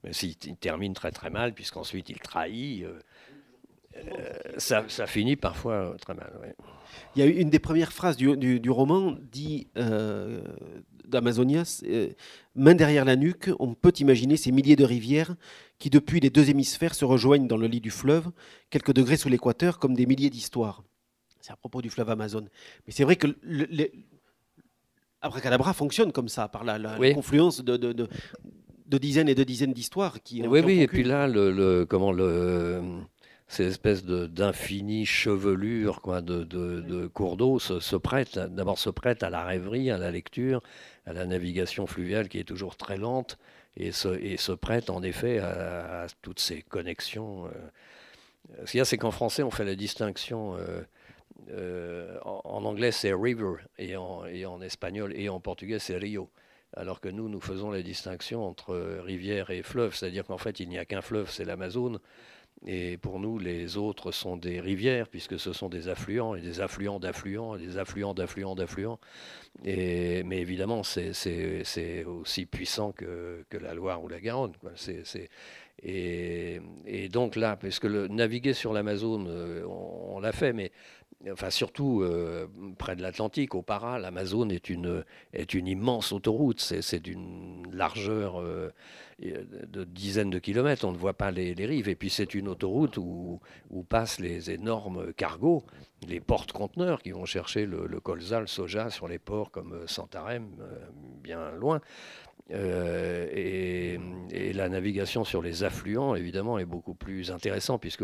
même s'il termine très très mal, puisqu'ensuite il trahit, euh, euh, ça, finit parfois très mal. Il y a une des premières phrases du, roman dit euh, d'Amazonia Main derrière la nuque, on peut imaginer ces milliers de rivières qui, depuis les deux hémisphères, se rejoignent dans le lit du fleuve, quelques degrés sous l'équateur, comme des milliers d'histoires. C'est à propos du fleuve Amazon. Mais c'est vrai que Abracadabra fonctionne comme ça, par la, confluence de, de, dizaines et de dizaines d'histoires qui. Oui, oui, et puis là, le, comment le ces espèces d'infinies chevelures quoi, de, de, cours d'eau se, prêtent, d'abord se prêtent à la rêverie, à la lecture, à la navigation fluviale qui est toujours très lente, et se, et se prêtent en effet à, toutes ces connexions. Euh. Ce qu'il y a, c'est qu'en français, on fait la distinction. Euh, euh, en, anglais, c'est river, et en, espagnol et en portugais, c'est rio. Alors que nous, nous faisons la distinction entre rivière et fleuve, c'est-à-dire qu'en fait, il n'y a qu'un fleuve, c'est l'Amazone, et pour nous, les autres sont des rivières, puisque ce sont des affluents, et des affluents d'affluents, et des affluents d'affluents d'affluents. Mais évidemment, c'est aussi puissant que, la Loire ou la Garonne. et, et, donc là, puisque le, naviguer sur l'Amazone, euh, on l'a fait, mais enfin surtout euh, près de l'Atlantique, au Para, l'Amazone est une, immense autoroute, c'est d'une largeur euh, de dizaines de kilomètres, on ne voit pas les, rives, et puis c'est une autoroute où, passent les énormes cargos, les porte-conteneurs qui vont chercher le, colza, le soja sur les ports comme Santarem, euh, bien loin. et, la navigation sur les affluents, évidemment, est beaucoup plus intéressant puisque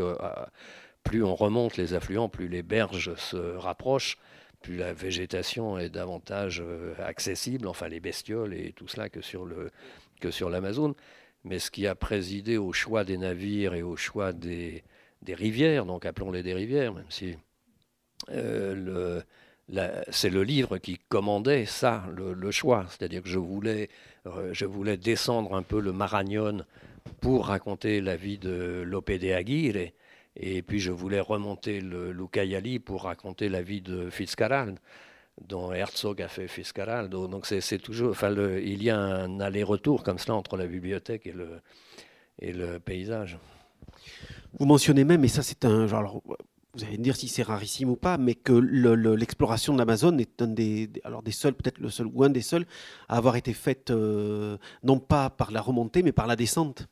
plus on remonte les affluents, plus les berges se rapprochent, plus la végétation est davantage euh, accessible, enfin les bestioles et tout cela que sur le que sur l'Amazone. Mais ce qui a présidé au choix des navires et au choix des, des rivières, donc appelons-les des rivières, même si euh, c'est le livre qui commandait ça, le, choix. C'est-à-dire que je voulais, euh, je voulais descendre un peu le Marañón pour raconter la vie de Lope de Aguirre et puis je voulais remonter le Lucayali pour raconter la vie de Fitzcarrald, dont Herzog a fait Fitzcarraldo. Donc c'est toujours, il y a un aller-retour comme cela entre la bibliothèque et le, paysage. Vous mentionnez même, et ça c'est un genre, vous allez me dire si c'est rarissime ou pas, mais que l'exploration de l'Amazone est un des, alors des seuls, peut-être le seul ou un des seuls, à avoir été faite euh, non pas par la remontée, mais par la descente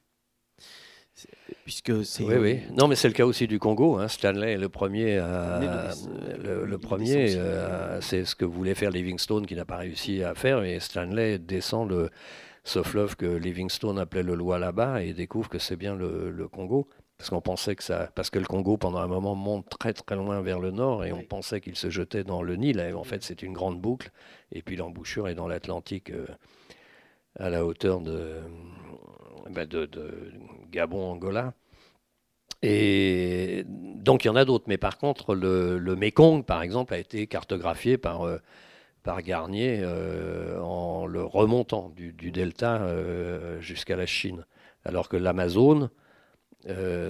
puisque c'est. Oui, oui. Non, mais c'est le cas aussi du Congo. Hein. Stanley est le premier. le, premier, euh, c'est ce que voulait faire Livingstone, qui n'a pas réussi à faire. Et Stanley descend le, ce fleuve que Livingstone appelait le Lualaba et découvre que c'est bien le, Congo. Parce qu'on pensait que ça, parce que le Congo pendant un moment monte très très loin vers le nord et on pensait qu'il se jetait dans le Nil. en fait, c'est une grande boucle. Et puis l'embouchure est dans l'Atlantique euh, à la hauteur de, ben, de, Gabon, Angola. Et donc il y en a d'autres. Mais par contre, le, le, Mekong, par exemple, a été cartographié par, euh, par Garnier euh, en le remontant du, delta euh, jusqu'à la Chine. Alors que l'Amazone,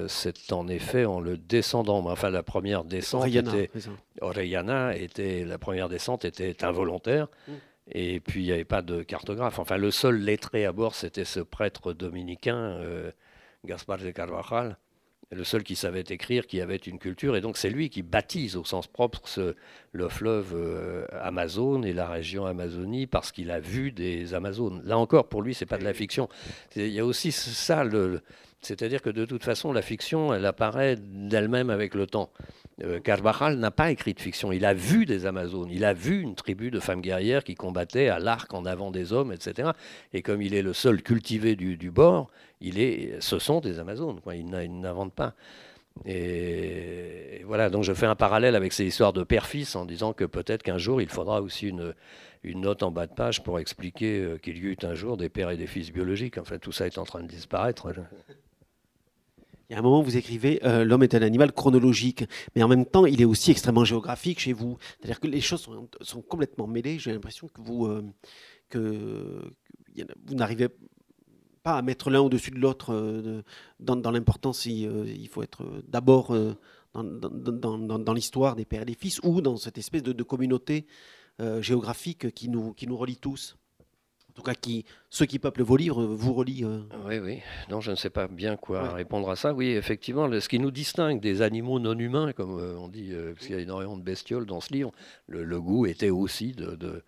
c'est en effet en le descendant. Enfin, la première descente était, Orellana était la première descente était involontaire. Mm. Et puis il n'y avait pas de cartographe. Enfin, le seul lettré à bord, c'était ce prêtre dominicain, euh, Gaspar de Carvajal, le seul qui savait écrire, qui avait une culture. Et donc c'est lui qui baptise au sens propre le fleuve euh, Amazone et la région Amazonie parce qu'il a vu des Amazones. Là encore, pour lui, c'est pas de la fiction. Il y a aussi ça, le, c'est-à-dire que de toute façon, la fiction, elle apparaît d'elle-même avec le temps. Euh, n'a pas écrit de fiction. Il a vu des Amazones. Il a vu une tribu de femmes guerrières qui combattaient à l'arc en avant des hommes, etc. Et comme il est le seul cultivé du, bord, il est, ce sont des Amazones. Il n'invente pas. Et, voilà, donc je fais un parallèle avec ces histoires de père-fils en disant que peut-être qu'un jour il faudra aussi une, une note en bas de page pour expliquer euh, qu'il y eut un jour des pères et des fils biologiques. En fait, tout ça est en train de disparaître. Il y a un moment, vous écrivez euh, L'homme est un animal chronologique, mais en même temps, il est aussi extrêmement géographique chez vous. C'est-à-dire que les choses sont, complètement mêlées. J'ai l'impression que vous, euh, que vous n'arrivez pas à mettre l'un au-dessus de l'autre euh, dans, l'importance. Il, faut être d'abord dans, l'histoire des pères et des fils ou dans cette espèce de, communauté géographique qui nous relie tous. En tout cas, qui, ceux qui peuplent vos livres vous relient. Euh. Oui, oui. Non, je ne sais pas bien quoi répondre à ça. Oui, effectivement, ce qui nous distingue des animaux non humains, comme euh, on dit, euh, parce qu'il y a énormément de bestioles dans ce livre, le, goût était aussi de,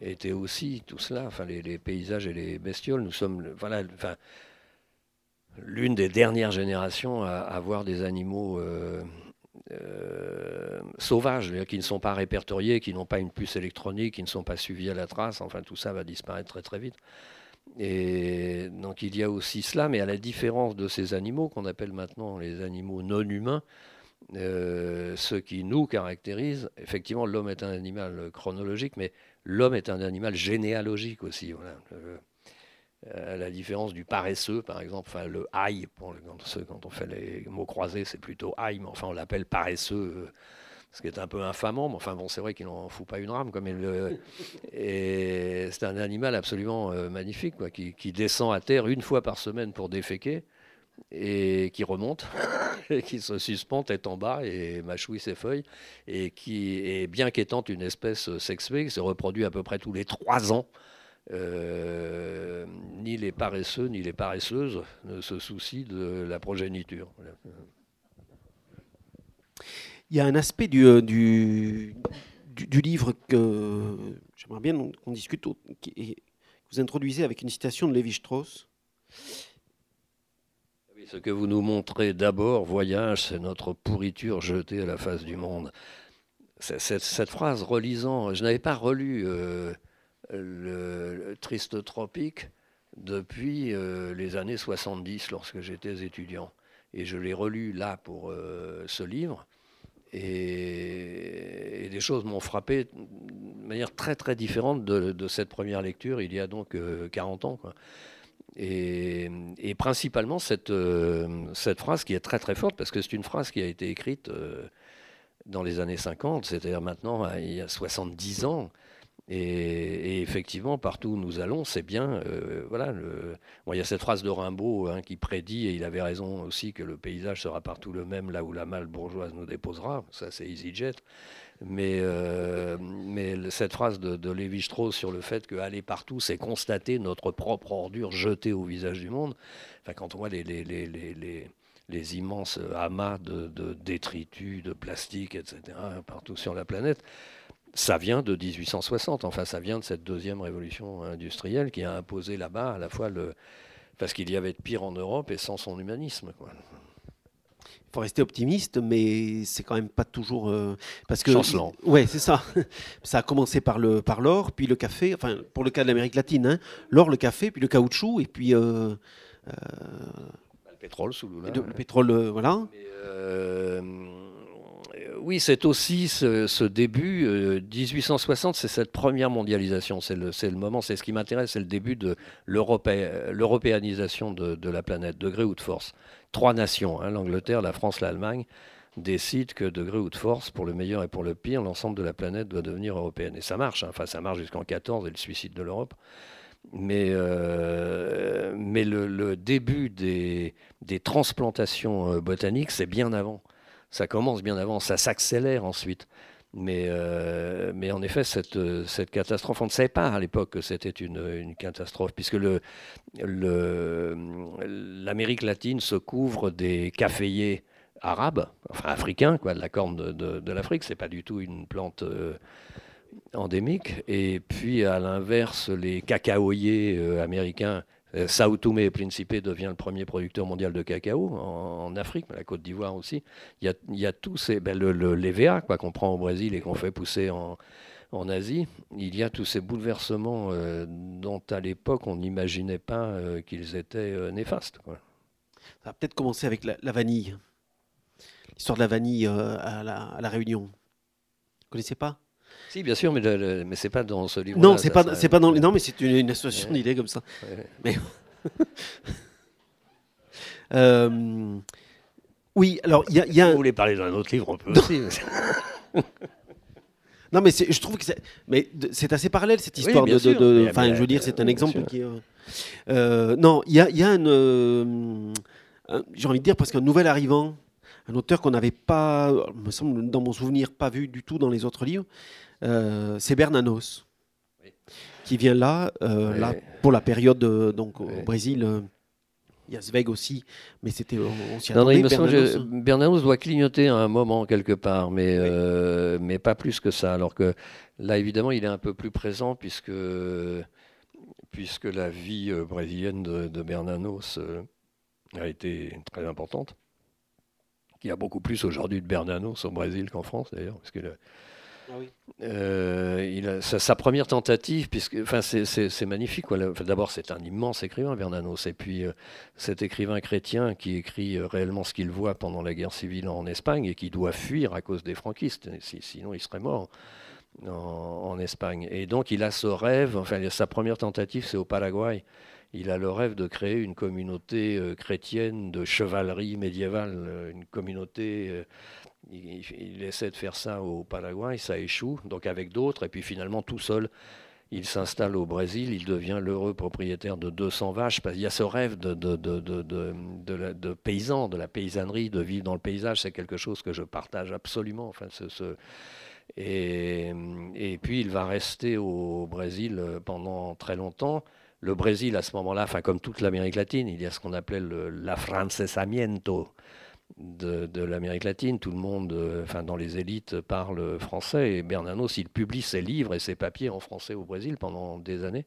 était aussi tout cela. Enfin, les, paysages et les bestioles. Nous sommes, voilà, enfin, l'une des dernières générations à, avoir des animaux euh, sauvages, qui ne sont pas répertoriés, qui n'ont pas une puce électronique, qui ne sont pas suivis à la trace. Enfin, tout ça va disparaître très très vite. Et donc il y a aussi cela, mais à la différence de ces animaux qu'on appelle maintenant les animaux non humains, euh, ce qui nous caractérise, effectivement, l'homme est un animal chronologique, mais l'homme est un animal généalogique aussi. Euh, à la différence du paresseux, par exemple, enfin, le aïe, quand, quand, on fait les mots croisés, c'est plutôt aïe, mais enfin on l'appelle paresseux, euh, ce qui est un peu infamant, mais enfin bon, c'est vrai qu'il n'en fout pas une rame, comme il le... Et c'est un animal absolument euh, magnifique, quoi, qui, descend à terre une fois par semaine pour déféquer, et qui remonte, et qui se suspend tête en bas et mâchouille ses feuilles, et qui est bien qu'étant une espèce sexuée, qui se reproduit à peu près tous les trois ans, euh, ni les paresseux ni les paresseuses ne se soucient de la progéniture. Il y a un aspect du, euh, du, du, livre que j'aimerais bien qu'on discute, que vous introduisez avec une citation de Lévi-Strauss. Ce que vous nous montrez d'abord, voyage, c'est notre pourriture jetée à la face du monde. Cette, cette phrase, relisant, je n'avais pas relu euh, le, triste tropique depuis euh, les années 70 lorsque j'étais étudiant. Et je l'ai relu là pour euh, ce livre. Et, des choses m'ont frappé de manière très très différente de, cette première lecture il y a donc 40 euh, ans. Et, principalement cette, cette phrase qui est très très forte, parce que c'est une phrase qui a été écrite dans les années 50, c'est-à-dire maintenant il y a 70 ans. Et, effectivement, partout où nous allons, c'est bien. Euh, voilà, le... il y a cette phrase de Rimbaud hein, qui prédit, et il avait raison aussi, que le paysage sera partout le même là où la malle bourgeoise nous déposera. Ça, c'est EasyJet. Mais, euh, mais cette phrase de, Lévi-Strauss sur le fait qu'aller partout, c'est constater notre propre ordure jetée au visage du monde. Enfin, quand on voit les, immenses amas de, détritus, de plastique, etc., partout sur la planète ça vient de 1860, enfin ça vient de cette deuxième révolution industrielle qui a imposé là-bas à la fois le... Parce qu'il y avait de pire en Europe et sans son humanisme. Quoi. Il faut rester optimiste, mais c'est quand même pas toujours euh, parce que chancelant. Ouais, c'est ça. Ça a commencé par le par l'or, puis le café. Enfin, pour le cas de l'Amérique latine, hein, l'or, le café, puis le caoutchouc, et puis euh, euh le pétrole sous le, le pétrole, euh, voilà. Mais, oui, c'est aussi ce, début. 1860, euh, c'est cette première mondialisation. C'est le, moment, c'est ce qui m'intéresse, c'est le début de l'européanisation de, la planète, de gré ou de force. Trois nations, hein, l'Angleterre, la France, l'Allemagne, décident que de gré ou de force, pour le meilleur et pour le pire, l'ensemble de la planète doit devenir européenne. Et ça marche, hein. enfin ça marche jusqu'en 14 et le suicide de l'Europe. Mais, euh, le, début des, transplantations euh, botaniques, c'est bien avant ça commence bien avant, ça s'accélère ensuite. Mais, euh, en effet, cette, catastrophe, on ne savait pas à l'époque que c'était une, catastrophe, puisque l'Amérique latine se couvre des caféiers arabes, enfin africains, quoi, de la corne de, l'Afrique. C'est pas du tout une plante euh, endémique. Et puis, à l'inverse, les cacaoyers euh, américains Sao Tomé et Principe devient le premier producteur mondial de cacao en, Afrique, mais la Côte d'Ivoire aussi. Il y a, tous ces, ben qu'on prend au Brésil et qu'on fait pousser en, Asie. Il y a tous ces bouleversements euh, dont à l'époque on n'imaginait pas euh, qu'ils étaient néfastes. Ça va peut-être commencer avec la, vanille. L'histoire de la vanille à la, Réunion. Vous connaissez pas? Si, bien sûr, mais, ce mais c'est pas dans ce livre. Non, c'est pas, c'est pas dans. Non, mais c'est une, association d'idées comme ça. Mais. euh... Oui, alors il y, a. Vous voulez parler d'un autre livre, on peut aussi. Non, mais je trouve que c'est assez parallèle cette histoire de. Enfin, je veux dire, c'est un exemple qui. non, il y a, y a une. J'ai envie de dire parce qu'un nouvel arrivant, un auteur qu'on n'avait pas, me semble, dans mon souvenir, pas vu du tout dans les autres livres, c'est Bernanos qui vient là, euh, là pour la période euh, donc au Brésil. Euh, il y a Zweig aussi, mais c'était on, s'y attendait. Bernanos, Bernanos, doit clignoter à un moment quelque part, mais mais pas plus que ça. Alors que là, évidemment, il est un peu plus présent puisque puisque la vie brésilienne de, Bernanos a été très importante. Il y a beaucoup plus aujourd'hui de Bernanos au Brésil qu'en France d'ailleurs, parce que ah euh, sa, première tentative, puisque, enfin, c'est magnifique. D'abord, c'est un immense écrivain, Bernanos, et puis euh, cet écrivain chrétien qui écrit euh, réellement ce qu'il voit pendant la guerre civile en Espagne et qui doit fuir à cause des franquistes, sinon il serait mort. En, Espagne. Et donc il a ce rêve, enfin sa première tentative c'est au Paraguay, il a le rêve de créer une communauté chrétienne de chevalerie médiévale, une communauté il, essaie de faire ça au Paraguay, ça échoue, donc avec d'autres, et puis finalement tout seul, il s'installe au Brésil, il devient l'heureux propriétaire de 200 vaches, parce qu'il y a ce rêve de, paysan, de la paysannerie, de vivre dans le paysage, c'est quelque chose que je partage absolument. Et, puis il va rester au Brésil pendant très longtemps. Le Brésil, à ce moment-là, comme toute l'Amérique latine, il y a ce qu'on appelait le l'afrancesamiento, de, l'Amérique latine. Tout le monde, euh, enfin dans les élites, parle français. Et Bernanos, il publie ses livres et ses papiers en français au Brésil pendant des années.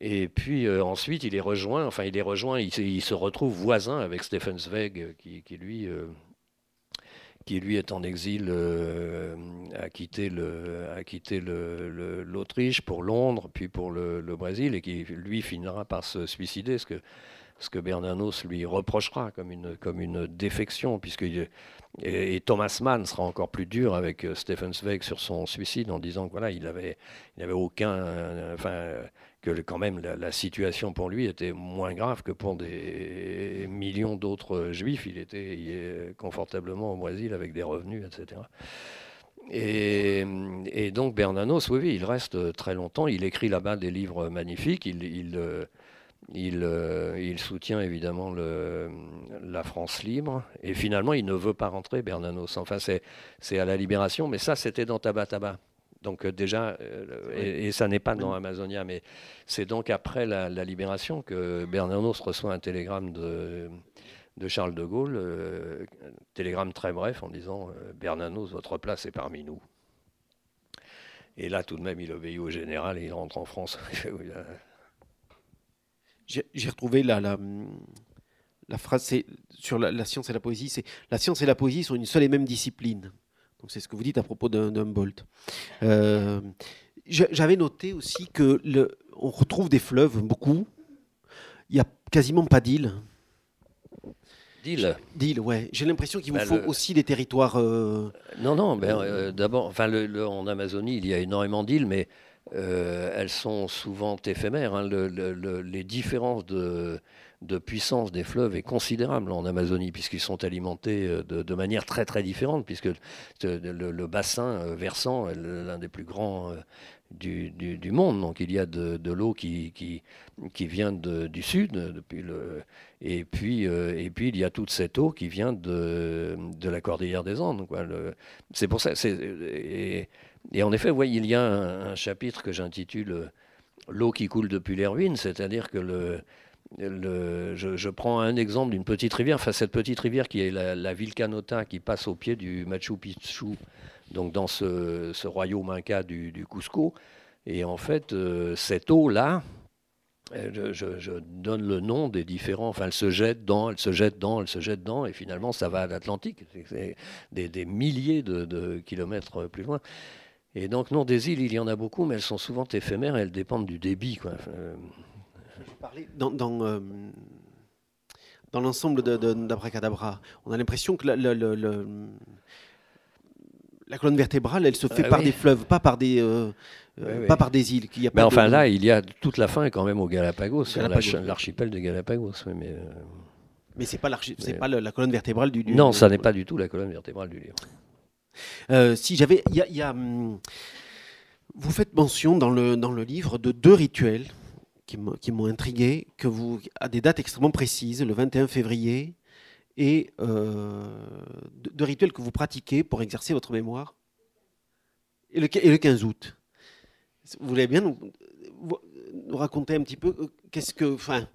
Et puis euh, ensuite, il est rejoint, enfin il est rejoint, il, se retrouve voisin avec Stephen Zweig, qui, lui, euh, qui lui est en exil, a quitté l'Autriche pour Londres, puis pour le, Brésil, et qui lui finira par se suicider, que ce que Bernanos lui reprochera comme une, comme une défection, puisque et, Thomas Mann sera encore plus dur avec euh, Stephen Zweig sur son suicide en disant que voilà, il avait, il aucun, euh, enfin, que quand même la, situation pour lui était moins grave que pour des millions d'autres juifs. Il était est confortablement au Brésil avec des revenus, etc. Et, et, donc Bernanos, oui, oui, il reste très longtemps. Il écrit là-bas des livres magnifiques. Il, il, euh, euh, il, soutient évidemment la France libre. Et finalement, il ne veut pas rentrer, Bernanos. Enfin, c'est à la libération, mais ça, c'était dans Tabac Tabac. Donc euh, déjà, euh, et, ça n'est pas dans Amazonia, mais c'est donc après la, libération que Bernanos reçoit un télégramme de, Charles de Gaulle, un télégramme très bref en disant Bernanos, votre place est parmi nous. Et là, tout de même, il obéit au général et il rentre en France. j'ai retrouvé la, la, la phrase sur la, science et la poésie, c'est la science et la poésie sont une seule et même discipline. Donc c'est ce que vous dites à propos d'Humboldt. Euh, J'avais noté aussi que le, on retrouve des fleuves beaucoup. Il n'y a quasiment pas d'îles. D'îles? D'îles, ouais. J'ai l'impression qu'il vous ben, faut aussi des territoires. Euh, non, non. Ben, euh, D'abord, enfin, le, en Amazonie, il y a énormément d'îles, mais euh, elles sont souvent éphémères. Hein. les différences de, puissance des fleuves est considérable en Amazonie, puisqu'ils sont alimentés euh, de, manière très très différente, puisque le, bassin euh, versant est l'un des plus grands du, monde. Donc il y a de, l'eau qui, qui, vient du sud, depuis le, et, puis, et puis il y a toute cette eau qui vient de, la cordillère des Andes. C'est pour ça. Et, et en effet, il y a un, chapitre que j'intitule euh, L'eau qui coule depuis les ruines, c'est-à-dire que le, je, prends un exemple d'une petite rivière, enfin cette petite rivière qui est la, la Vilcanota qui passe au pied du Machu Picchu, donc dans ce, royaume inca du, Cusco. Et en fait, euh, cette eau-là, euh, je, donne le nom des différents. Enfin, elle se jette dans, elle se jette dans, elle se jette dans, et finalement, ça va à l'Atlantique. Des, milliers de, kilomètres plus loin. Et donc, non, des îles, il y en a beaucoup, mais elles sont souvent éphémères elles dépendent du débit. Quoi. Euh, dans, dans, euh, dans l'ensemble d'Abracadabra, on a l'impression que la, la, colonne vertébrale, elle se fait ah par des fleuves, pas par des, euh, pas par des îles. a mais enfin, là, il y a toute la fin quand même au Galapagos, l'archipel de Galapagos. mais mais c'est pas, pas la colonne vertébrale du, livre. Non, ça n'est pas du tout la colonne vertébrale du livre. si j'avais, y a, hum, vous faites mention dans le, dans le livre de deux rituels qui m'ont intrigué, que vous, à des dates extrêmement précises, le 21 février, et euh, de, rituels que vous pratiquez pour exercer votre mémoire, et le, et le 15 août? Vous voulez bien nous, nous raconter un petit peu euh, qu'est-ce que... Enfin,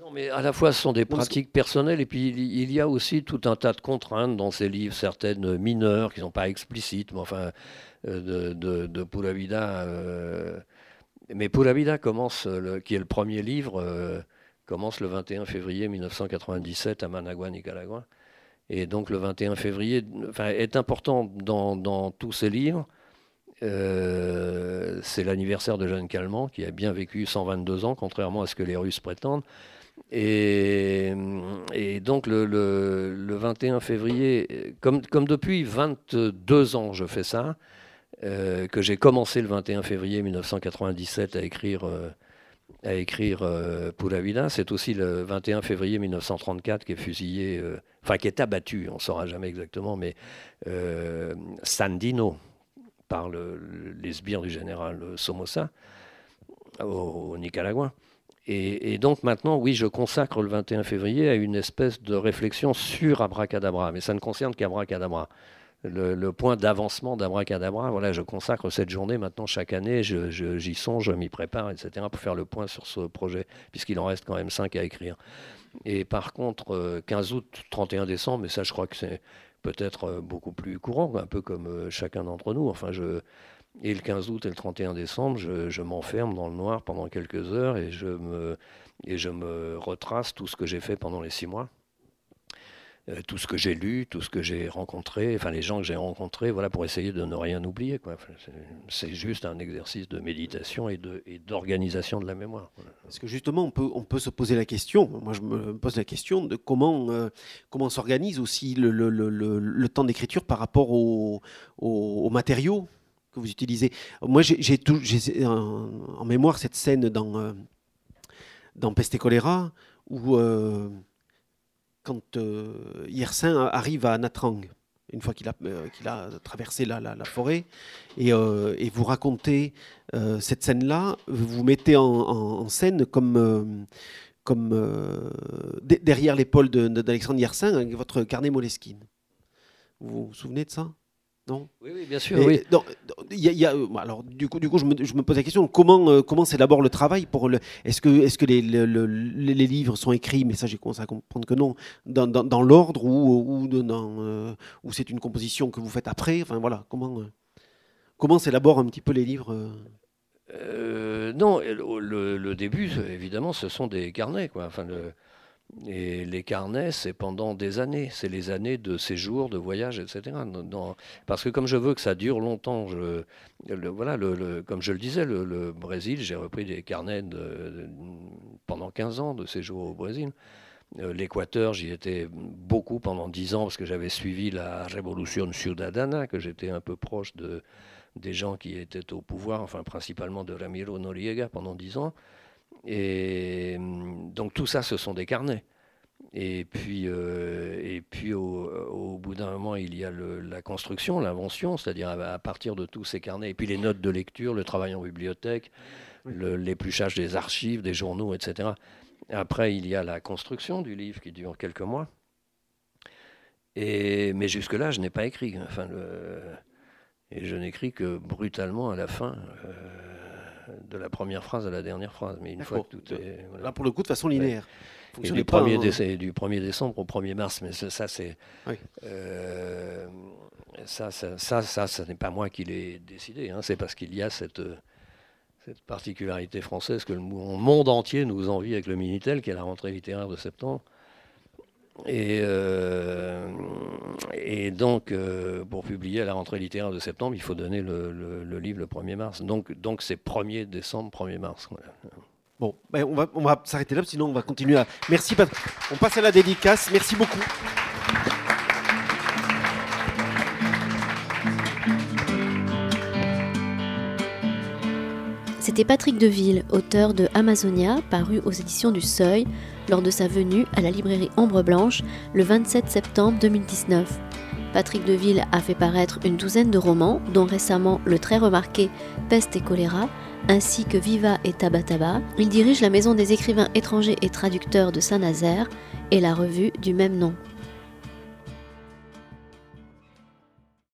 non, mais à la fois, ce sont des pratiques personnelles, et puis il y a aussi tout un tas de contraintes dans ces livres, certaines mineures qui ne sont pas explicites, mais enfin, euh, de, de, de Pura Vida. Mais Pura Vida commence, le, qui est le premier livre, euh, commence le 21 février 1997 à Managua, Nicaragua. Et donc le 21 février est important dans, tous ces livres. Euh, c'est l'anniversaire de Jeanne Calment, qui a bien vécu 122 ans, contrairement à ce que les Russes prétendent. Et, donc le, le, le, 21 février, comme, comme depuis 22 ans je fais ça, euh, que j'ai commencé le 21 février 1997 à écrire, euh, à écrire euh, Pura Vida. C'est aussi le 21 février 1934 qui est fusillé, enfin qui est abattu, on ne saura jamais exactement, mais Sandino par les sbires du général Somoza au, Nicaragua. Et, et, donc maintenant, oui, je consacre le 21 février à une espèce de réflexion sur Abracadabra, mais ça ne concerne qu'Abracadabra le, point d'avancement d'Abracadabra. Voilà, je consacre cette journée maintenant chaque année, j'y songe, je m'y prépare, etc., pour faire le point sur ce projet, puisqu'il en reste quand même 5 à écrire. Et par contre, 15 euh, août, 31 décembre, mais ça, je crois que c'est peut-être euh, beaucoup plus courant, un peu comme euh, chacun d'entre nous. Enfin, je, et le 15 août et le 31 décembre, je, je m'enferme dans le noir pendant quelques heures et je me, et je me retrace tout ce que j'ai fait pendant les six mois. Euh, tout ce que j'ai lu, tout ce que j'ai rencontré, enfin les gens que j'ai rencontrés, voilà, pour essayer de ne rien oublier. c'est juste un exercice de méditation et d'organisation de, la mémoire. Parce que justement, on peut, on peut se poser la question, moi je me pose la question de comment, euh, comment s'organise aussi le, temps d'écriture par rapport aux, aux, matériaux que vous utilisez? Moi j'ai en, mémoire cette scène dans, euh, dans Peste et Choléra où quand euh, Yersin arrive à Natrang, une fois qu'il a, euh, traversé la, forêt, et, euh, vous racontez cette scène-là, vous mettez en, scène comme, derrière l'épaule d'Alexandre Yersin avec votre carnet Moleskine. Vous vous souvenez de ça? Oui, oui, bien sûr. oui. y a, alors, du coup, du coup je, me, je me pose la question comment euh, comment s'élabore le travail pour le. Est-ce que est-ce que les, les, livres sont écrits, mais ça j'ai commencé à comprendre que non, dans, dans, l'ordre ou ou, dans, euh, ou c'est une composition que vous faites après. Enfin voilà, comment euh, comment s'élaborent un petit peu les livres. non, le, le, début, évidemment, ce sont des carnets, quoi. Enfin, le, et les carnets, c'est pendant des années. C'est les années de séjour, de voyage, etc. parce que comme je veux que ça dure longtemps, voilà, comme je le disais, le, Brésil, j'ai repris des carnets pendant 15 ans de séjour au Brésil. Euh, L'Équateur, j'y étais beaucoup pendant 10 ans parce que j'avais suivi la Révolution Ciudadana, que j'étais un peu proche de, des gens qui étaient au pouvoir, enfin principalement de Ramiro Noriega pendant 10 ans. Et hum, donc tout ça, ce sont des carnets. Et puis, euh, et puis au, bout d'un moment, il y a la construction, l'invention, c'est-à-dire à, partir de tous ces carnets, et puis les notes de lecture, le travail en bibliothèque, l'épluchage des archives, des journaux, etc. Après, il y a la construction du livre qui dure quelques mois. Et, mais jusque-là, je n'ai pas écrit. Enfin, le, et je n'écris que brutalement à la fin. Euh, de la première phrase à la dernière phrase. Mais une fois que tout est. Là, pour le coup, de façon linéaire. du, 1er décembre, du 1er décembre au 1er mars, mais ça, c'est. Euh, ça, ça, ça, ça, n'est pas moi qui l'ai décidé. Hein. C'est parce qu'il y a cette, cette particularité française que le monde entier nous envie avec le Minitel, qui est la rentrée littéraire de septembre. Et, euh, et donc, euh, pour publier à la rentrée littéraire de septembre, il faut donner le, livre le 1er mars. Donc, donc c'est 1er décembre, 1er mars. Bon, ben on va, s'arrêter là, sinon on va continuer à. Merci, on passe à la dédicace. Merci beaucoup. C'était Patrick Deville, auteur de Amazonia, paru aux éditions du Seuil, lors de sa venue à la librairie Ombre Blanche le 27 septembre 2019. Patrick Deville a fait paraître une douzaine de romans, dont récemment le très remarqué Peste et choléra, ainsi que Viva et Tabataba. Il dirige la Maison des écrivains étrangers et traducteurs de Saint-Nazaire et la revue du même nom.